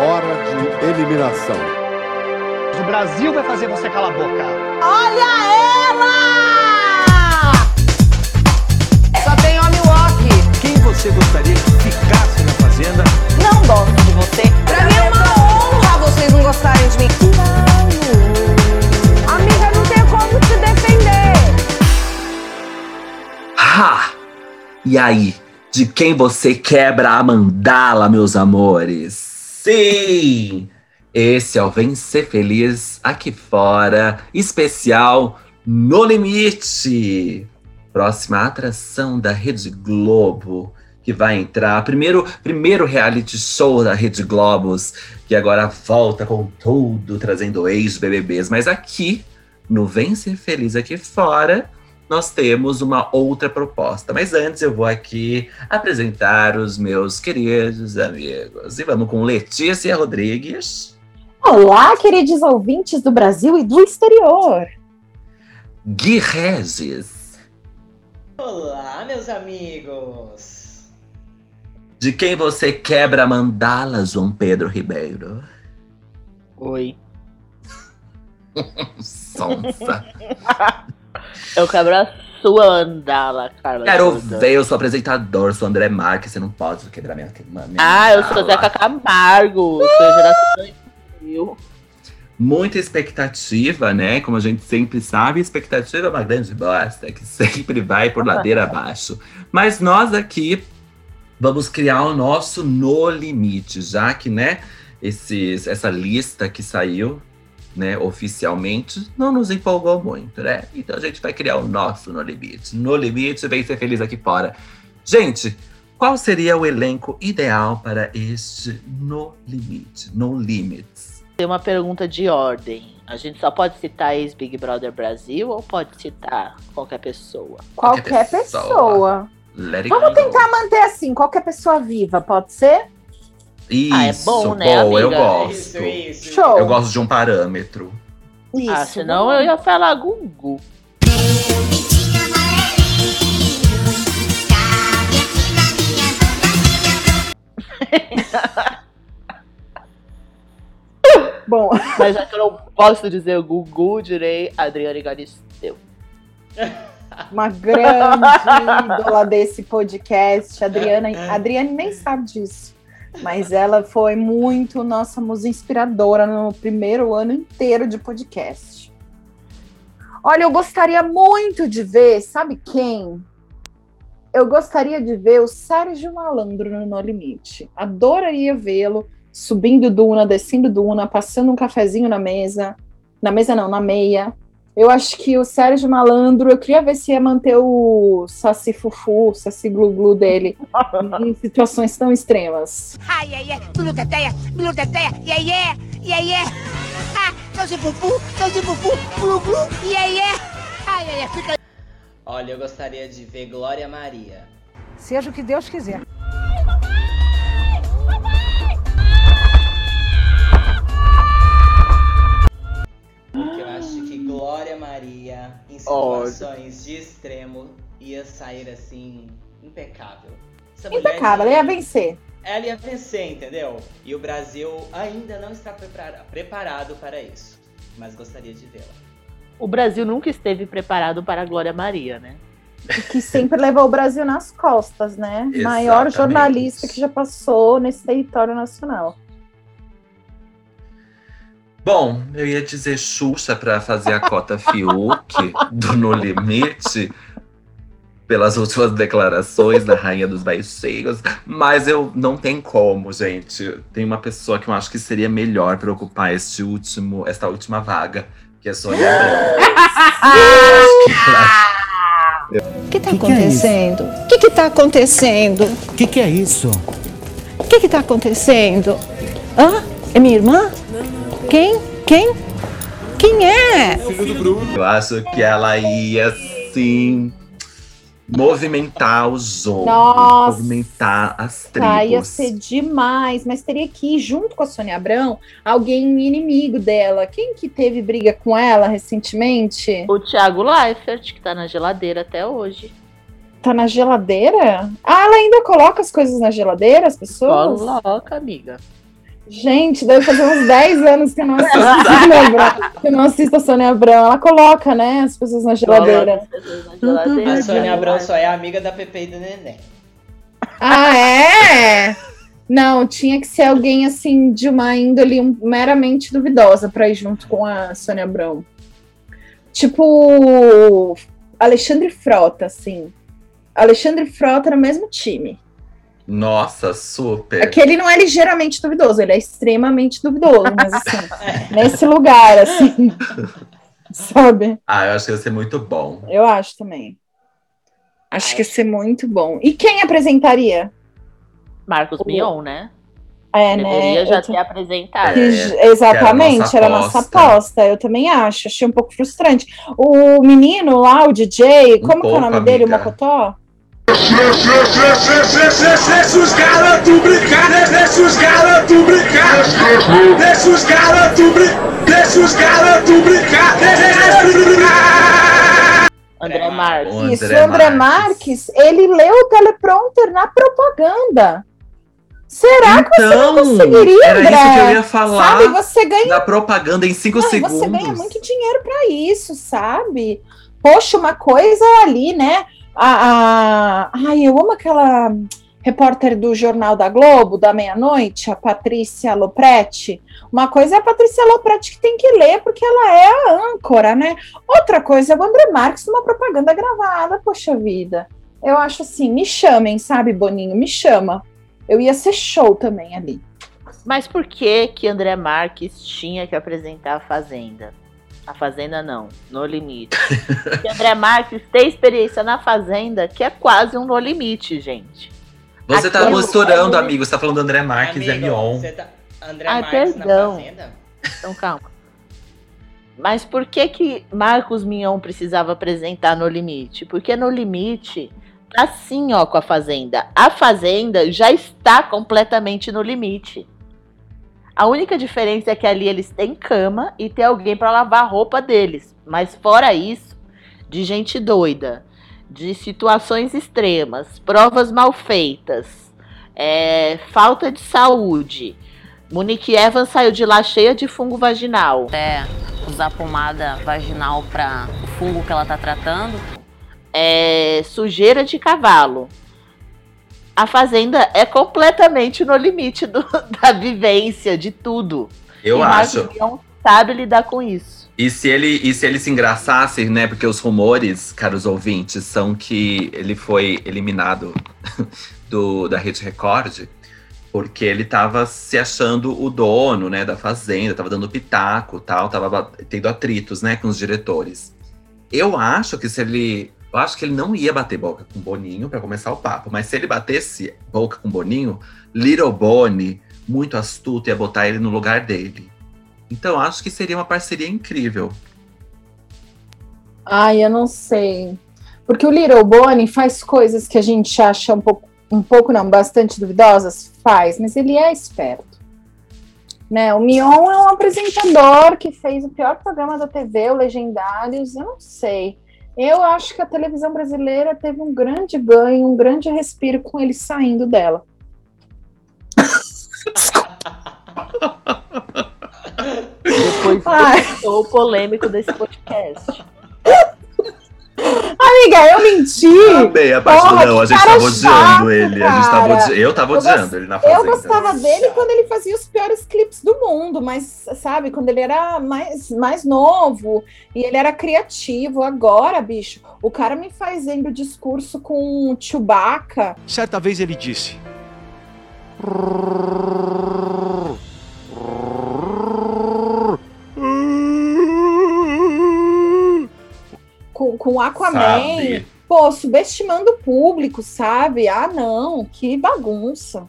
hora de eliminação. O Brasil vai fazer você calar a boca. Olha ela! Só tem homem walk. Quem você gostaria que ficasse na fazenda? Não gosto de você. Pra mim é uma honra vocês não gostarem de mim. Amiga, não tem como te defender. Ha! E aí, de quem você quebra a mandala, meus amores? Sim! Esse é o Vem Ser Feliz aqui fora, especial No Limite. Próxima atração da Rede Globo que vai entrar. Primeiro, primeiro reality show da Rede Globos, que agora volta com tudo, trazendo ex-BBBs. Mas aqui, no Vem Ser Feliz aqui fora, nós temos uma outra proposta. Mas antes eu vou aqui apresentar os meus queridos amigos. E vamos com Letícia Rodrigues. Olá, queridos ouvintes do Brasil e do exterior. Gui Regis. Olá, meus amigos. De quem você quebra a mandala, João Pedro Ribeiro? Oi. Sonsa. Eu quebro a sua mandala, Carla. Quero ver, eu sou apresentador, sou André Marques, você não pode quebrar minha, minha Ah, eu sou. Zeca Camargo. Sou geração 2000. Muita expectativa, né? Como a gente sempre sabe, expectativa é uma grande bosta, que sempre vai por ladeira abaixo. Mas nós aqui vamos criar o nosso No Limite, já que, né, esses, essa lista que saiu, né, oficialmente, não nos empolgou muito, né? Então a gente vai criar o nosso No Limite. No Limite, vem ser feliz aqui fora. Gente, qual seria o elenco ideal para este No Limite, No Limits? Tem uma pergunta de ordem. A gente só pode citar ex-Big Brother Brasil ou pode citar qualquer pessoa? Qualquer Qualquer pessoa. pessoa. Vamos go. tentar manter assim, qualquer pessoa viva, pode ser? Isso, Ah, é bom, né, bom, eu gosto. Isso, isso. Show. Eu gosto de um parâmetro. Isso. ah, senão eu ia falar Gugu. Bom, Mas já que eu não posso dizer o Gugu, direi Adriane Galisteu. uma grande ídola desse podcast. Adriana, a Adriane nem sabe disso. Mas ela foi muito nossa musa inspiradora no primeiro ano inteiro de podcast. Olha, eu gostaria muito de ver, sabe quem? Eu gostaria de ver o Sérgio Malandro no No Limite. Adoraria vê-lo subindo duna, descendo duna, passando um cafezinho na mesa. Na mesa não, na meia. Eu acho que o Sérgio Malandro, eu queria ver se ia manter o Saci Fufu, Saci Glu Glu dele em situações tão extremas. Ai, ai, ai, iê, iê, iê, de fufu, de fufu, glu, glu, iê, iê. Ai, ai, ai, fica... Olha, eu gostaria de ver Glória Maria. Seja o que Deus quiser. Porque eu acho que Glória Maria, em situações de extremo, ia sair assim, impecável. Essa Impecável, ela ia vencer. Ela ia vencer, entendeu? E o Brasil ainda não está prepara- preparado para isso. Mas gostaria de vê-la. O Brasil nunca esteve preparado para a Glória Maria, né? Que sempre levou o Brasil nas costas, né? Maior Exatamente. jornalista que já passou nesse território nacional. Bom, eu ia dizer Xuxa pra fazer a cota Fiuk do No Limite, pelas últimas declarações da Rainha dos Baixinhos, mas eu não tem como, gente. Tem uma pessoa que eu acho que seria melhor para ocupar este último, esta última vaga, que é Sônia Abrão. Acho que ela- O que está é acontecendo? O que está acontecendo? O que, que é isso? O que está acontecendo? Hã? É minha irmã? Quem? Quem? Quem é? Eu acho que ela ia, sim, movimentar o jogo. Nossa! Movimentar as Tá, ia tribos. ser demais, mas teria que ir junto com a Sônia Abrão alguém inimigo dela. Quem que teve briga com ela recentemente? O Thiago Leifert, que tá na geladeira até hoje. Tá na geladeira? Ah, ela ainda coloca as coisas na geladeira, as pessoas? Coloca, amiga. Gente, deve fazer uns 10 anos que eu não assisto a Sônia Abrão. Que eu não assisto a Sônia Abrão. Ela coloca, né, as pessoas na geladeira. A Sônia Abrão só é amiga da Pepe e do Neném. Ah, é? Não, tinha que ser alguém assim de uma índole meramente duvidosa para ir junto com a Sônia Abrão. Tipo Alexandre Frota, assim. Alexandre Frota no mesmo time. Nossa, super. É que ele não é ligeiramente duvidoso, ele é extremamente duvidoso, mas assim, nesse lugar, assim. Sabe? Ah, eu acho que ia ser muito bom. Eu acho também. Acho que ia ser muito bom. E quem apresentaria? Marcos Mion, né? É, Deveria né? já Eu ter apresentado. Que j- exatamente, era a nossa aposta. Eu também acho. Achei um pouco frustrante. O menino lá, o DJ, como que é o pouco, nome dele? O amiga. Mocotó? Deixa os caras tu brincar, deixa os caras tu brincar, deixa os caras tu brincar, deixa os caras tu brincar, deixa brincar. André Marques. O Isso, André o André Marques, ele leu o teleprompter na propaganda. Será que você não Então, conseguiria, era André? isso que eu ia falar. Sabe, você ganha Na propaganda em 5 Não, e segundos. você ganha muito dinheiro pra isso, sabe? Poxa, uma coisa ali, né? A, a... Ai, eu amo aquela repórter do Jornal da Globo, da meia-noite, a Patrícia Lopretti. Uma coisa é a Patrícia Lopretti que tem que ler, porque ela é a âncora, né? Outra coisa é o André Marques numa propaganda gravada, poxa vida. Eu acho assim, me chamem, sabe, Boninho? Me chama. Eu ia ser show também ali. Mas por que que André Marques tinha que apresentar a Fazenda? A Fazenda não, No Limite. Porque André Marques tem experiência na Fazenda, que é quase um No Limite, gente. Você tá Aquilo- misturando, amigo. Você tá falando do André Marques Amigo, Mion. você tá- André Ai, Marques perdão. na Fazenda? Então calma. Mas por que que Marcos Mion precisava apresentar No Limite? Porque No Limite tá assim, ó, com a Fazenda. A Fazenda já está completamente no limite. A única diferença é que ali eles têm cama e tem alguém para lavar a roupa deles. Mas fora isso, de gente doida, de situações extremas, provas mal feitas, é, falta de saúde. Monique Evans saiu de lá cheia de fungo vaginal. É, usar pomada vaginal para o fungo que ela tá tratando. É, sujeira de cavalo. A fazenda é completamente no limite do- da vivência, de tudo. Eu e acho. Mion sabe lidar com isso. E se ele e se ele se engraçasse, né? Porque os rumores, caros ouvintes, são que ele foi eliminado do, da Rede Record porque ele tava se achando o dono, né, da fazenda, tava dando pitaco, tal, tava tendo atritos, né, com os diretores. Eu acho que se ele, eu acho que ele não ia bater boca com Boninho para começar o papo, mas se ele batesse boca com Boninho, Little Boni, muito astuto, ia botar ele no lugar dele. Então acho que seria uma parceria incrível. Ai, eu não sei. Porque o Little Bonnie faz coisas que a gente acha um pouco, um pouco não, bastante duvidosas, faz, mas ele é esperto. Né? O Mion é um apresentador que fez o pior programa da TV, o Legendários, eu não sei. Eu acho que a televisão brasileira teve um grande ganho, um grande respiro com ele saindo dela. Depois do polêmico desse podcast. Amiga, eu menti! Também, a parte do Porra, não, a gente tava odiando ele. A gente tava odi- Eu tava odiando ele na fazenda. Eu gostava dele quando ele fazia os piores clipes do mundo, mas sabe, quando ele era mais, mais novo e ele era criativo. Agora, bicho, o cara me fazendo discurso com Chewbacca. Certa vez ele disse: com, Aquaman. Sabe. Pô, subestimando o público, sabe? Ah, não, que bagunça.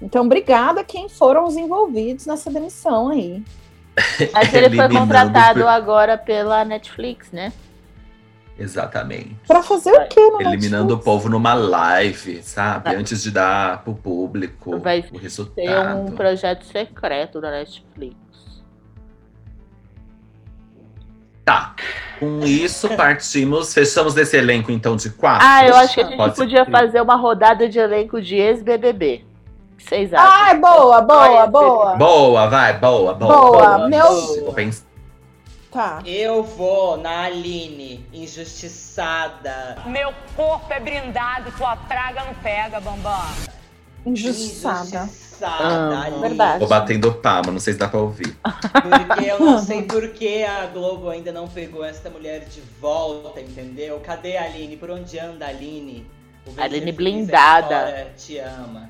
Então, obrigada a quem foram os envolvidos nessa demissão aí. Mas ele foi contratado per- agora pela Netflix, né? Exatamente. Pra fazer o quê no Eliminando o povo numa live, sabe? Vai. Antes de dar pro público Vai o resultado. um projeto secreto da Netflix. Tá. Com isso, partimos. Fechamos desse elenco, então, de quatro. Ah, eu acho que a gente Pode ser podia que- fazer uma rodada de elenco de ex-BBB. O que vocês acham? Ai, boa, boa, boa. Boa, vai, boa, boa. Boa, meu- Vou pensar. Tá. Eu vou na Aline, injustiçada. Meu corpo é brindado, tua praga não pega, Bambam. Injustiçada. Injustiçada, Aline. Verdade. Tô batendo palma, não sei se dá pra ouvir. Porque eu não sei por que a Globo ainda não pegou essa mulher de volta, entendeu? Cadê a Aline? Por onde anda a Aline? O Vencer Aline blindada. Te ama.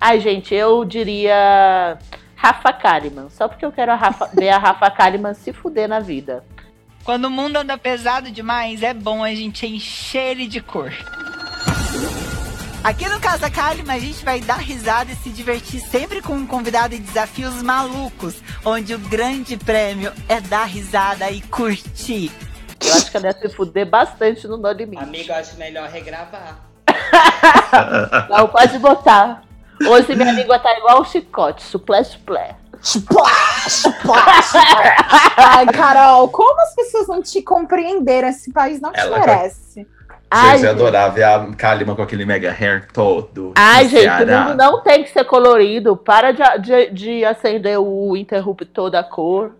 Ai, gente, eu diria Rafa Kalimann. Só porque eu quero a Rafa- ver a Rafa Kalimann se fuder na vida. Quando o mundo anda pesado demais, é bom a gente encher ele de cor. Aqui no Casa Kalima, a gente vai dar risada e se divertir sempre com um convidado e desafios malucos, onde o grande prêmio é dar risada e curtir. Eu acho que ela ia se fuder bastante no No Limite. Amigo, eu acho melhor regravar. Não, pode botar. Hoje minha língua tá igual um chicote. Suplé, suplé. Splash, splash, splash. Ai, Carol, como as pessoas não te compreenderam? Esse país não te Ela- merece. Ai, Gente, eu adorava ver a Kalima com aquele mega hair todo. Ai, gente, o Ceará. mundo não tem que ser colorido. Para de, de, de acender o interruptor da cor.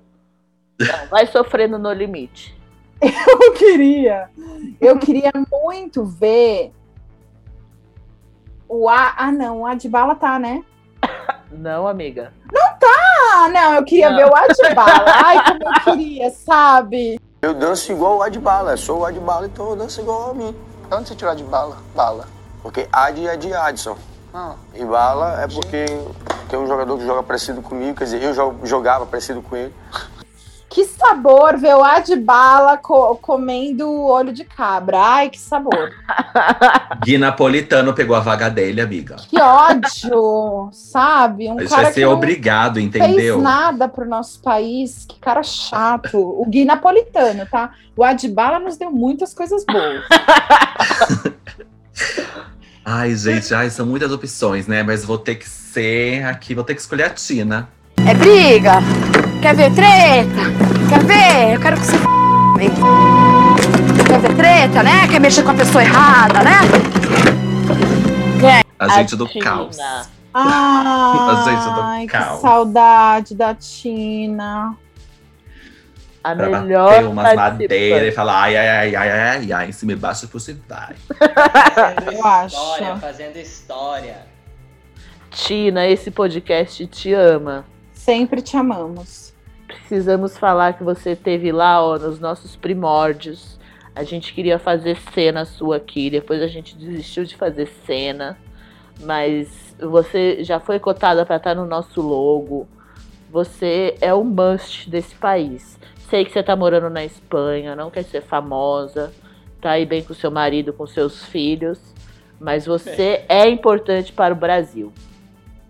Não, vai sofrendo no limite. Eu queria. Eu queria muito ver. O A. Ah, não, o Adbala tá, né? Não, amiga. Ah, não, eu queria Não. ver o Adbala. Ai, como eu queria, sabe? Eu danço igual o Adbala, sou o Adbala, então eu danço igual a mim. Onde você tirou de bala? Bala. Porque Ad é de Adson. Ah. E Bala é porque tem um jogador que joga parecido comigo, quer dizer, eu jo- jogava parecido com ele. Que sabor ver o Adbala co comendo olho de cabra. Ai, que sabor. Gui Napolitano pegou a vaga dele, amiga. Que ódio, sabe? Um Isso cara vai que ser não obrigado, fez entendeu? nada pro nosso país. Que cara chato. O Gui Napolitano, tá? O Adbala nos deu muitas coisas boas. Ai, gente, ai, são muitas opções, né? Mas vou ter que ser aqui, vou ter que escolher a Tina. É briga? Quer ver treta? Quer ver? Eu quero que você f... Quer ver treta, né? Quer mexer com a pessoa errada, né? A gente do caos. Ai, gente do que caos. saudade da Tina. A Pra melhor bater umas madeiras e falar ai, ai, ai, ai, ai, ai, ai, em cima e embaixo você vai. Fazendo Eu acho. história, fazendo história. Tina, esse podcast te ama. Sempre te amamos. Precisamos falar que você teve lá, ó, nos nossos primórdios. A gente queria fazer cena sua aqui, depois a gente desistiu de fazer cena. Mas você já foi cotada para estar no nosso logo. Você é o must desse país. Sei que você tá morando na Espanha, não quer ser famosa, tá aí bem com seu marido, com seus filhos, mas você é importante para o Brasil.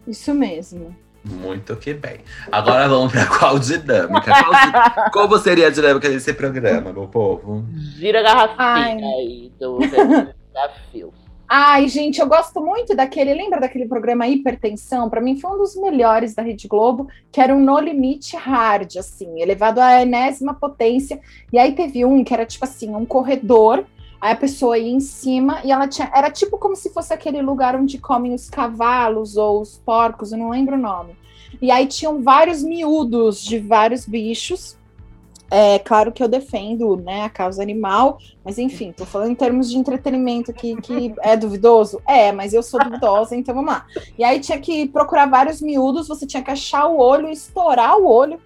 Isso mesmo. Muito que bem. Agora vamos pra qual dinâmica? Qual, Como seria a dinâmica desse programa, meu povo? Gira a garrafinha Ai. aí do desafio. Ai, gente, eu gosto muito daquele. Lembra daquele programa Hipertensão? Pra mim foi um dos melhores da Rede Globo, que era um No Limite Hard, assim, elevado à enésima potência. E aí teve um que era tipo assim, um corredor. Aí a pessoa ia em cima e ela tinha. Era tipo como se fosse aquele lugar onde comem os cavalos ou os porcos, eu não lembro o nome. E aí tinham vários miúdos de vários bichos. É claro que eu defendo né, a causa animal, mas enfim, tô falando em termos de entretenimento que, que é duvidoso. É, mas eu sou duvidosa, então vamos lá. E aí tinha que procurar vários miúdos, você tinha que achar o olho estourar o olho.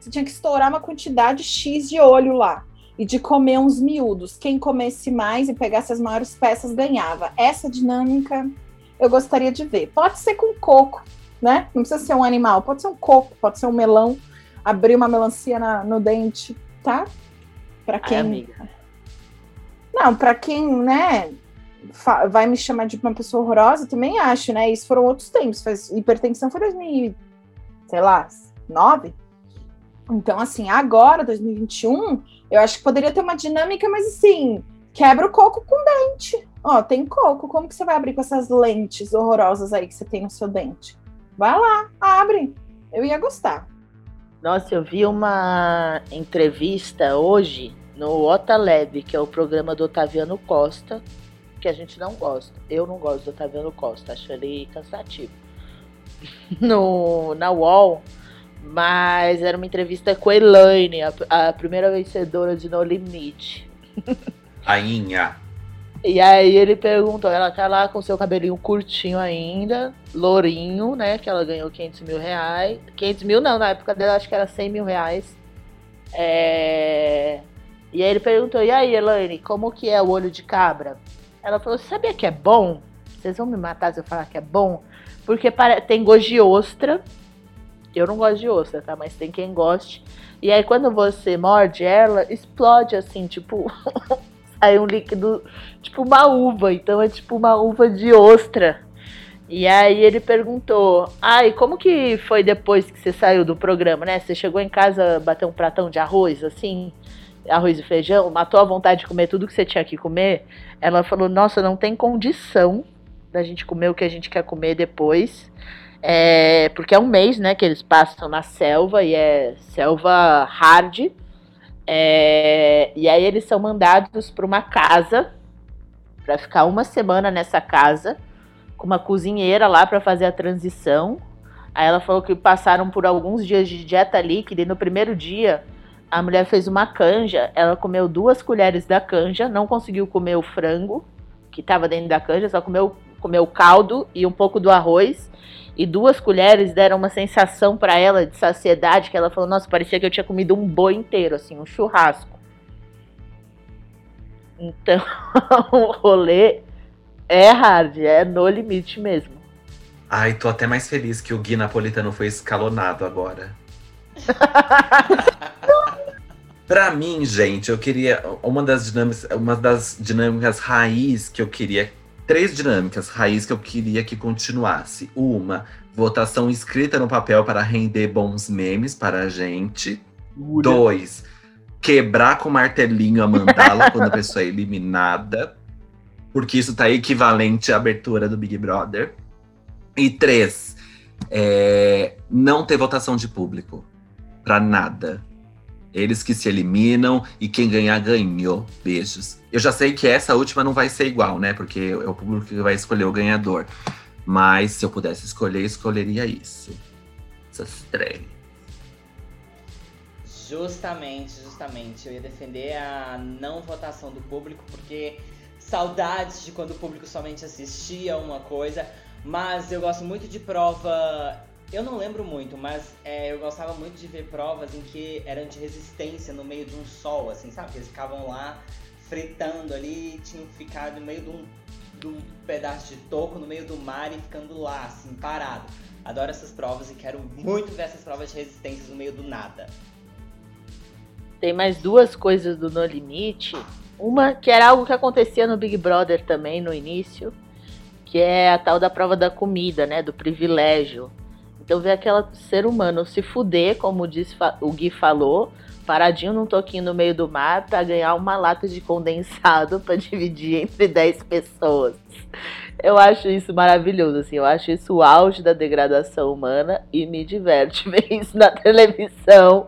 Você tinha que estourar uma quantidade X de olho lá. E de comer uns miúdos. Quem comesse mais e pegasse as maiores peças ganhava. Essa dinâmica eu gostaria de ver. Pode ser com coco, né? Não precisa ser um animal, pode ser um coco, pode ser um melão. Abrir uma melancia na- no dente, tá? Pra Ai, quem. amiga. Não, pra quem, né, vai me chamar de uma pessoa horrorosa, também acho, né? Isso foram outros tempos. Faz, hipertensão foi 2000, sei lá, 9. Então, assim, agora, 2021, eu acho que poderia ter uma dinâmica, mas assim, quebra o coco com dente. Ó, tem coco, como que você vai abrir com essas lentes horrorosas aí que você tem no seu dente? Vai lá, abre. Eu ia gostar. Nossa, eu vi uma entrevista hoje no Otaleb, que é o programa do Otaviano Costa, que a gente não gosta. Eu não gosto do Otaviano Costa, acho ele cansativo. No, na UOL, mas era uma entrevista com a Elaine, a, a primeira vencedora de No Limite. Rainha. E aí ele perguntou, ela tá lá com seu cabelinho curtinho ainda, lourinho, né? Que ela ganhou 500 mil reais. 500 mil não, na época dela acho que era 100 mil reais. É... E aí ele perguntou, e aí, Elaine, como que é o olho de cabra? Ela falou, sabia que é bom? Vocês vão me matar se eu falar que é bom? Porque para... tem gosto de ostra. Eu não gosto de ostra, tá? Mas tem quem goste. E aí quando você morde ela, explode assim, tipo... sai um líquido, tipo uma uva. Então é tipo uma uva de ostra. E aí ele perguntou: Ai, como que foi depois que você saiu do programa, né? Você chegou em casa, bateu um pratão de arroz, assim, arroz e feijão, matou a vontade de comer tudo que você tinha que comer? Ela falou: Nossa, não tem condição da gente comer o que a gente quer comer depois. É, porque é um mês, né, que eles passam na selva e é selva hard. É, e aí eles são mandados para uma casa para ficar uma semana nessa casa com uma cozinheira lá para fazer a transição. Aí ela falou que passaram por alguns dias de dieta líquida e no primeiro dia a mulher fez uma canja. Ela comeu duas colheres da canja, não conseguiu comer o frango que estava dentro da canja, só comeu, comeu caldo e um pouco do arroz. E duas colheres deram uma sensação para ela de saciedade que ela falou: Nossa, parecia que eu tinha comido um boi inteiro, assim, um churrasco. Então, o rolê é hard, é no limite mesmo. Ai, tô até mais feliz que o Gui Napolitano foi escalonado agora. Pra mim, gente, eu queria. Uma das dinâmicas, uma das dinâmicas raiz que eu queria. Três dinâmicas raiz que eu queria que continuasse. Uma, votação escrita no papel para render bons memes para a gente. Dois, quebrar com martelinho a mandala quando a pessoa é eliminada. Porque isso tá equivalente à abertura do Big Brother. E três, é, não ter votação de público. Pra nada. Eles que se eliminam e quem ganhar, ganhou. Beijos. Eu já sei que essa última não vai ser igual, né? Porque é o público que vai escolher o ganhador. Mas se eu pudesse escolher, escolheria isso. Essas três. Justamente, justamente. Eu ia defender a não votação do público, porque saudades de quando o público somente assistia uma coisa. Mas eu gosto muito de prova. Eu não lembro muito, mas é, eu gostava muito de ver provas em que eram de resistência no meio de um sol, assim, sabe? Eles ficavam lá fritando ali, tinham ficado no meio de um, de um pedaço de toco no meio do mar e ficando lá, assim, parado. Adoro essas provas e quero muito ver essas provas de resistência no meio do nada. Tem mais duas coisas do No Limite. Uma que era algo que acontecia no Big Brother também no início, que é a tal da prova da comida, né? Do privilégio. Então ver aquela ser humano se fuder, como disse, o Gui falou, paradinho num toquinho no meio do mar para ganhar uma lata de condensado para dividir entre 10 pessoas. Eu acho isso maravilhoso, assim, eu acho isso o auge da degradação humana e me diverte ver isso na televisão.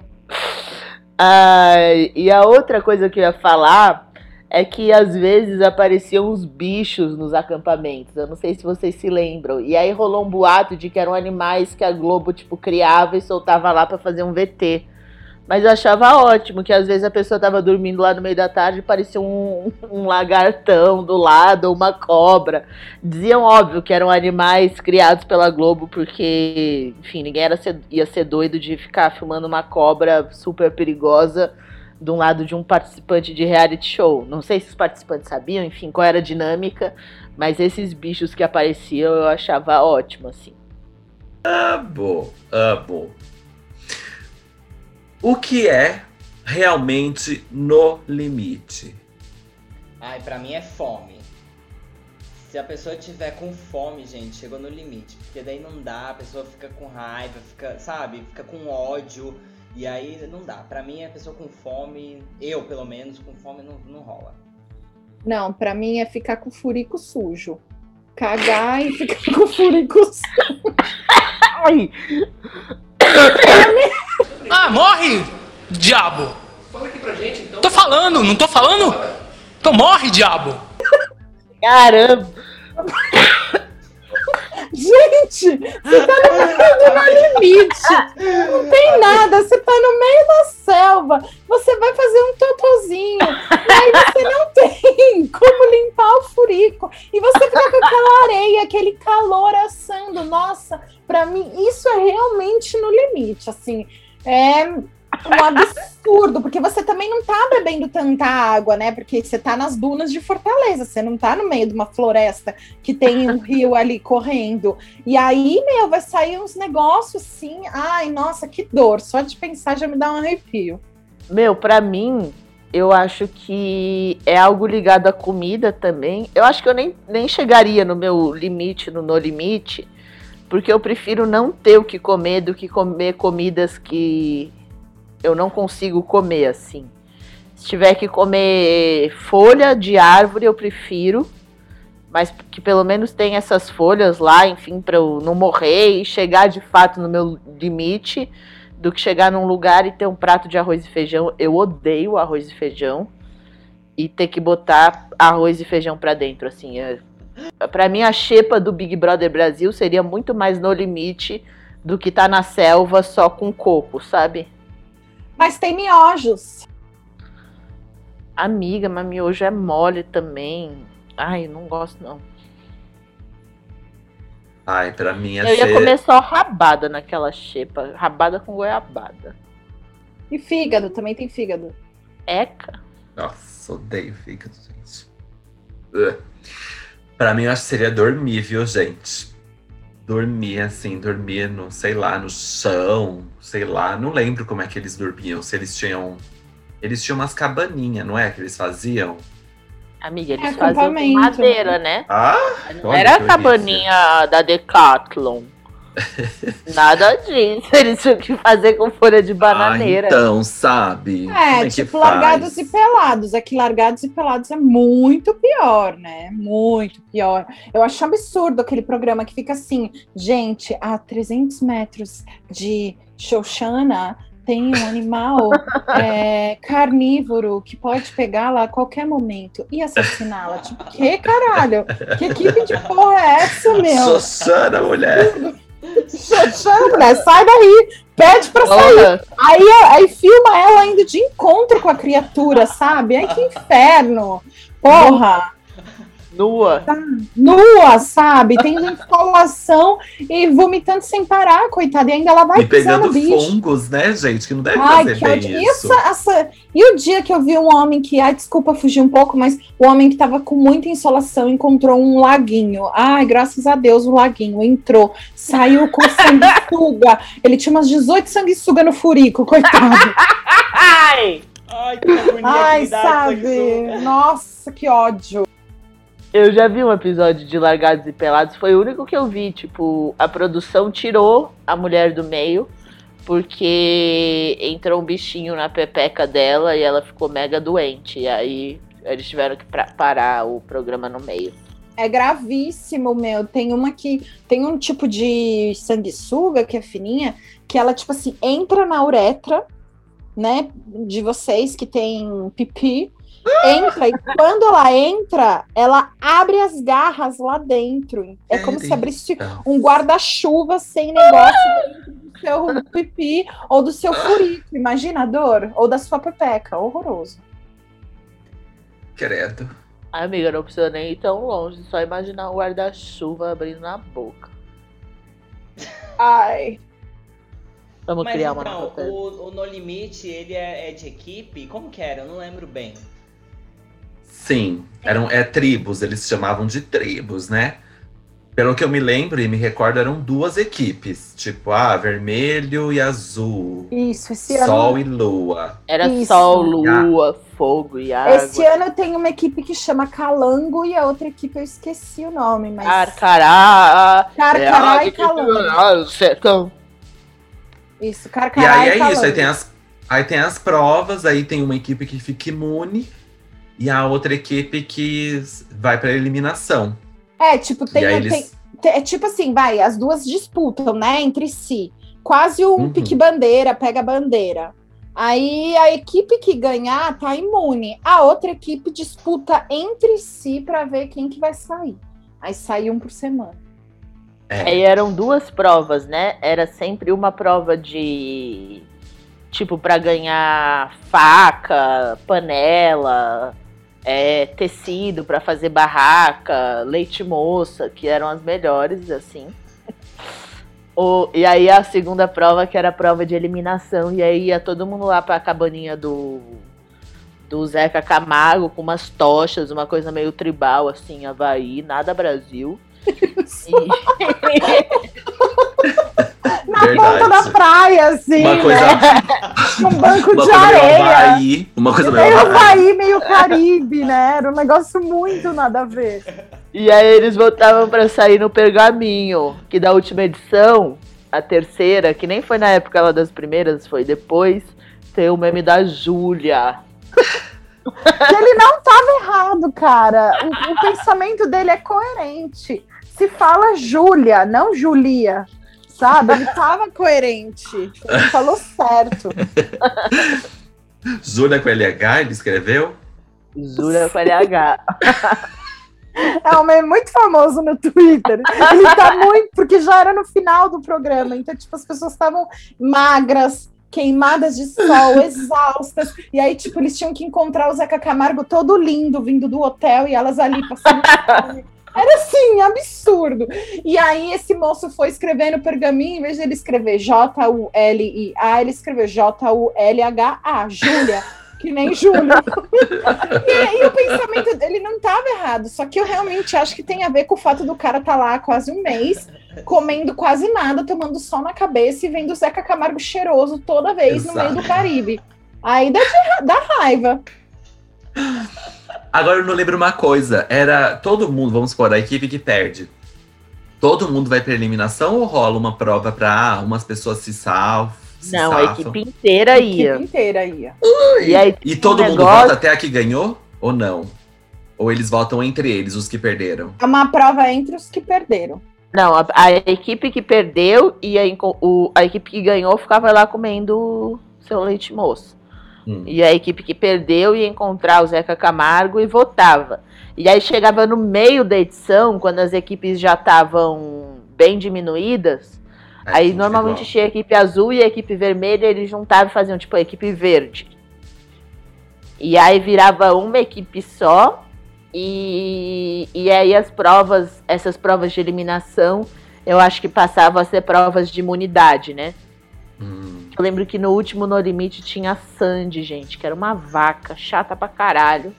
Ai, e a outra coisa que eu ia falar é que às vezes apareciam uns bichos nos acampamentos. Eu não sei se vocês se lembram. E aí rolou um boato de que eram animais que a Globo tipo criava e soltava lá para fazer um VT. Mas eu achava ótimo que às vezes a pessoa tava dormindo lá no meio da tarde e parecia um, um lagartão do lado, ou uma cobra. Diziam, óbvio, que eram animais criados pela Globo, porque, enfim, ninguém era ia ser doido de ficar filmando uma cobra super perigosa de um lado de um participante de reality show. Não sei se os participantes sabiam, enfim, qual era a dinâmica, mas esses bichos que apareciam eu achava ótimo, assim. Amo, amo. O que é realmente no limite? Ai, pra mim é fome. Se a pessoa tiver com fome, gente, chegou no limite. Porque daí não dá, a pessoa fica com raiva, fica, sabe, fica com ódio. E aí não dá. Pra mim, a pessoa com fome, eu pelo menos, com fome não, não rola. Não, pra mim é ficar com furico sujo. Cagar e ficar com furico sujo. Ai! Ah, morre, diabo! Fala aqui pra gente, então. Tô falando, não tô falando? Então morre, diabo! Caramba! Gente, você tá no meio do limite. Não tem nada, você tá no meio da selva. Você vai fazer um totozinho. E aí você não tem como limpar o furico. E você fica com aquela areia, aquele calor assando. Nossa, pra mim, isso é realmente no limite. Assim, é um absurdo, porque você também não tá bebendo tanta água, né? Porque você tá nas dunas de Fortaleza, você não tá no meio de uma floresta que tem um rio ali correndo. E aí, meu, vai sair uns negócios assim. Ai, nossa, que dor. Só de pensar já me dá um arrepio. Meu, pra mim, eu acho que é algo ligado à comida também. Eu acho que eu nem, nem chegaria no meu limite, no no limite, porque eu prefiro não ter o que comer do que comer comidas que eu não consigo comer assim. Se tiver que comer folha de árvore, eu prefiro, mas que pelo menos tenha essas folhas lá, enfim, para eu não morrer e chegar de fato no meu limite, do que chegar num lugar e ter um prato de arroz e feijão. Eu odeio arroz e feijão e ter que botar arroz e feijão para dentro, assim. É... Para mim, a xepa do Big Brother Brasil seria muito mais no limite do que tá na selva só com coco, sabe? Mas tem miojos. Amiga, mas miojo é mole também. Ai, não gosto não. Ai, pra mim ia Eu ia ser- comer só rabada naquela xepa. Rabada com goiabada. E fígado, também tem fígado. Eca. Nossa, odeio fígado, gente. Ugh. Pra mim, eu acho que seria dormir, viu, gente? Dormir, assim, dormir no, sei lá, no chão, sei lá. Não lembro como é que eles dormiam. Se eles tinham. Eles tinham umas cabaninhas, não é? Que eles faziam. Amiga, eles É faziam com madeira, né? Ah! Não era a cabaninha da Decathlon. Nada disso. Eles tinham que fazer com folha de bananeira. Ah, então, sabe? Como É, que tipo faz? largados e pelados. Aqui largados e pelados é muito pior, né? Muito pior. Eu acho absurdo aquele programa que fica assim, gente, a 300 metros de Xoxana tem um animal é, carnívoro que pode pegá-la a qualquer momento e assassiná-la. Tipo, que caralho? Que equipe de porra é essa, meu? Xoxana, mulher. Xoxana, mulher, sai daí, pede pra sair. Aí, aí filma ela indo de encontro com a criatura, sabe? Ai, que inferno. Porra. Nua. Nua, sabe? Tendo insolação e vomitando sem parar, coitada. E ainda ela vai E pegando bicho. fungos, né, gente? Que não deve Ai, fazer que bem ódio. E, isso. essa, essa- e o dia que eu vi um homem que, ai, desculpa fugir um pouco, mas o homem que tava com muita insolação encontrou um laguinho. Ai, graças a Deus, o laguinho entrou, saiu com sanguessuga. Ele tinha umas 18 sanguessuga no furico, coitado. Ai! Ai, que agonia Ai, sabe? Nossa, que ódio. Eu já vi um episódio de Largados e Pelados, foi o único que eu vi. Tipo, a produção tirou a mulher do meio, porque entrou um bichinho na pepeca dela e ela ficou mega doente. E aí eles tiveram que parar o programa no meio. É gravíssimo, meu. Tem uma que tem um tipo de sanguessuga que é fininha, que ela, tipo assim, entra na uretra, né? De vocês que tem pipi. Entra, e quando ela entra, ela abre as garras lá dentro. É como se abrisse um guarda-chuva sem negócio dentro do seu pipi ou do seu furico. Imagina a dor. Ou da sua pepeca. Horroroso. Credo. Ai, amiga, não precisa nem ir tão longe, só imaginar o guarda-chuva abrindo na boca. Ai. Vamos Mas criar uma então, nova tese. o, o No Limite, ele é, é de equipe? Como que era? Eu não lembro bem. Sim, eram é, tribos, eles chamavam de tribos, né? Pelo que eu me lembro e me recordo, eram duas equipes. Tipo, ah, vermelho e azul. Isso, esse ano. Sol e lua. Era Isso. sol, lua, fogo e água. Esse ano tem uma equipe que chama Calango e a outra equipe eu esqueci o nome, mas. Carcará. Carcará é, e Calango. Ah, sertão. Isso, E Carcará aí e, é Calango. isso, aí tem, as, aí tem as provas, aí tem uma equipe que fica imune e a outra equipe que vai pra eliminação. É, tipo, tem, E tem- eles- tem- é tipo assim, vai, as duas disputam, né, entre si. Quase um Uhum. pique-bandeira, pega-bandeira. Aí a equipe que ganhar tá imune. A outra equipe disputa entre si para ver quem que vai sair. Aí sai um por semana. Aí eram duas provas, né? Era sempre uma prova de tipo para ganhar faca, panela, é, tecido para fazer barraca, leite moça, que eram as melhores, assim. O, e aí a segunda prova, que era a prova de eliminação, e aí ia todo mundo lá pra cabaninha do, do Zeca Camargo, com umas tochas, uma coisa meio tribal, assim, Havaí, nada Brasil. Na ponta da praia, assim, Uma coisa- né? Um banco Uma de coisa meio areia. Havaí, uma coisa meio Havaí. Havaí, meio Caribe, né? Era um negócio muito nada a ver. E aí eles voltavam pra sair no pergaminho, que da última edição, a terceira, que nem foi na época lá das primeiras, foi depois, tem o meme da Júlia. Ele não tava errado, cara. O, o pensamento dele é coerente. Se fala Júlia, não Julia. Sabe? Ele tava coerente. Ele falou certo. Júlia com LH, ele escreveu? Júlia com LH. É um meme muito famoso no Twitter. Ele tá muito. Porque já era no final do programa. Então, tipo, as pessoas estavam magras, queimadas de sol, exaustas. E aí, tipo, eles tinham que encontrar o Zeca Camargo todo lindo, vindo do hotel, e elas ali passando. Era assim, absurdo. E aí, esse moço foi escrever no pergaminho, em vez de ele escrever J-U-L-I-A, ele escreveu J-U-L-H-A, Júlia. Que nem Júlia. E aí o pensamento dele não estava errado, só que eu realmente acho que tem a ver com o fato do cara estar lá há quase um mês, comendo quase nada, tomando sol na cabeça e vendo o Zeca Camargo cheiroso toda vez no meio do Exato. Caribe. Aí dá, de dá raiva. Agora eu não lembro uma coisa. Era todo mundo, vamos supor, a equipe que perde. Todo mundo vai pra eliminação ou rola uma prova pra ah, umas pessoas se salvam? se Não, a safam? equipe inteira A ia. equipe inteira ia. E, aí, E todo um mundo negócio- vota até a que ganhou? Ou não? Ou eles votam entre eles, os que perderam? É uma prova entre os que perderam. Não, a, a equipe que perdeu e a, o- a equipe que ganhou ficava lá comendo seu leite moço. Hum. E a equipe que perdeu ia encontrar o Zeca Camargo e votava. E aí chegava no meio da edição, quando as equipes já estavam bem diminuídas, aí normalmente tinha a equipe azul e a equipe vermelha, eles juntavam e faziam tipo a equipe verde. E aí virava uma equipe só. E, e aí as provas, essas provas de eliminação, eu acho que passavam a ser provas de imunidade, né? Eu lembro que no último No Limite tinha a Sandy, gente, que era uma vaca chata pra caralho.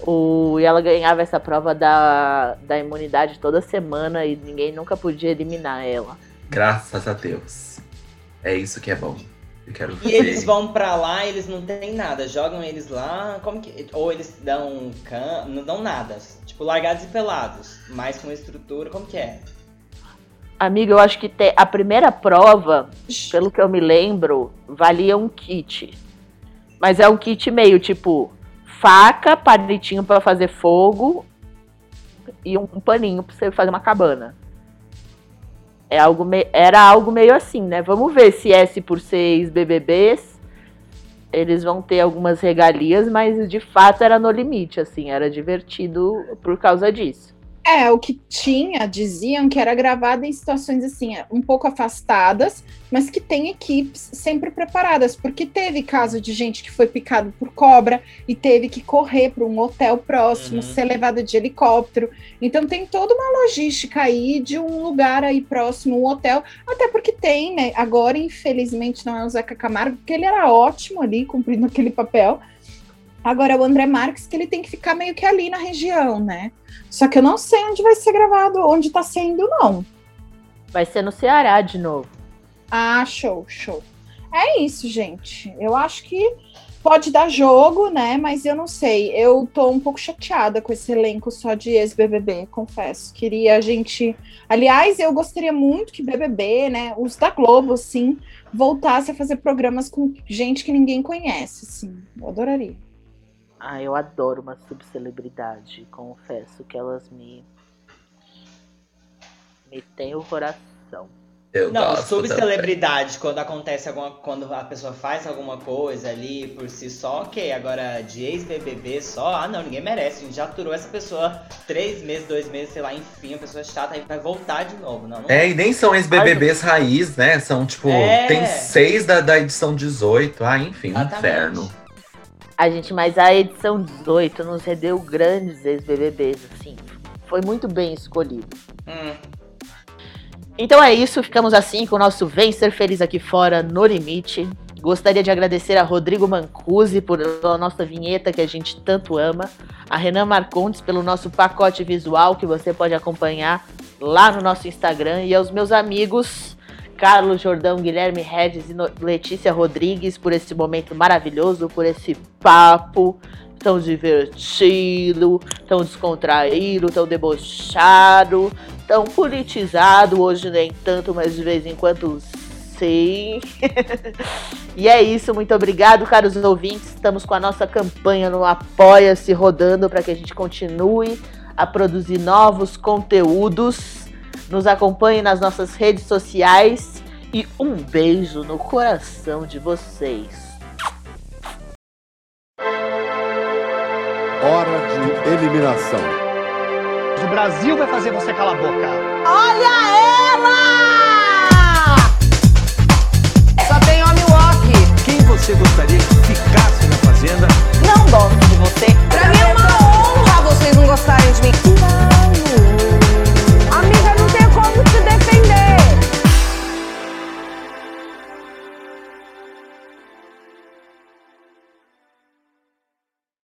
O, e ela ganhava essa prova da, da imunidade toda semana e ninguém nunca podia eliminar ela. Graças a Deus. É isso que é bom. Eu quero E ver. eles vão pra lá, eles não tem nada, jogam eles lá, como que. Ou eles dão can... não dão nada. Tipo, largados e pelados. Mas com estrutura, como que é? Amiga, eu acho que te- a primeira prova, pelo que eu me lembro, valia um kit. Mas é um kit meio tipo faca, palitinho pra fazer fogo e um, paninho pra você fazer uma cabana. É algo me- Era algo meio assim, né? Vamos ver se S por 6 BBBs eles vão ter algumas regalias, mas de fato era no limite, assim, era divertido por causa disso. É, o que tinha, diziam que era gravado em situações assim, um pouco afastadas, mas que tem equipes sempre preparadas, porque teve caso de gente que foi picado por cobra e teve que correr para um hotel próximo, ser levada de helicóptero. Então tem toda uma logística aí de um lugar aí próximo, um hotel, até porque tem, né? Agora, infelizmente, não é o Zeca Camargo, porque ele era ótimo ali, cumprindo aquele papel. Agora é o André Marques que ele tem que ficar meio que ali na região, né? Só que eu não sei onde vai ser gravado, onde tá sendo, não. Vai ser no Ceará de novo. Ah, show, show. É isso, gente. Eu acho que pode dar jogo, né? Mas eu não sei. Eu tô um pouco chateada com esse elenco só de ex-BBB, confesso. Queria a gente. Aliás, eu gostaria muito que BBB, né? Os da Globo, assim, voltasse a fazer programas com gente que ninguém conhece, assim. Eu adoraria. Ah, eu adoro uma subcelebridade. Confesso que elas me. me têm o coração. Eu Não, subcelebridade, quando acontece alguma. Quando a pessoa faz alguma coisa ali por si só, ok. Agora, de ex-BBB só, ah não, ninguém merece. A gente já aturou essa pessoa três meses, dois meses, sei lá, enfim, a pessoa chata, aí vai voltar de novo. Não, não É, e nem são ex-BBBs raiz, né? São, tipo, É. tem seis da, da edição 18. Ah, enfim, um inferno. A gente, mas a edição 18 nos rendeu grandes ex-BBBs, assim. Foi muito bem escolhido. Hum. Então é isso, ficamos assim com o nosso Vem Ser Feliz aqui fora, no limite. Gostaria de agradecer a Rodrigo Mancusi por a nossa vinheta que a gente tanto ama, a Renan Marcondes pelo nosso pacote visual que você pode acompanhar lá no nosso Instagram e aos meus amigos Carlos Jordão, Guilherme Regis e Letícia Rodrigues por esse momento maravilhoso, por esse papo tão divertido, tão descontraído, tão debochado, tão politizado. Hoje nem tanto, mas de vez em quando sim. e é isso, muito obrigado, caros ouvintes. Estamos com a nossa campanha no Apoia-se rodando para que a gente continue a produzir novos conteúdos. Nos acompanhe nas nossas redes sociais e um beijo no coração de vocês. Hora de eliminação. O Brasil vai fazer você calar a boca. Olha ela! Só tem homem walk. Quem você gostaria que ficasse na fazenda? Não gosto de você. Pra mim é uma honra vocês não gostarem de mim.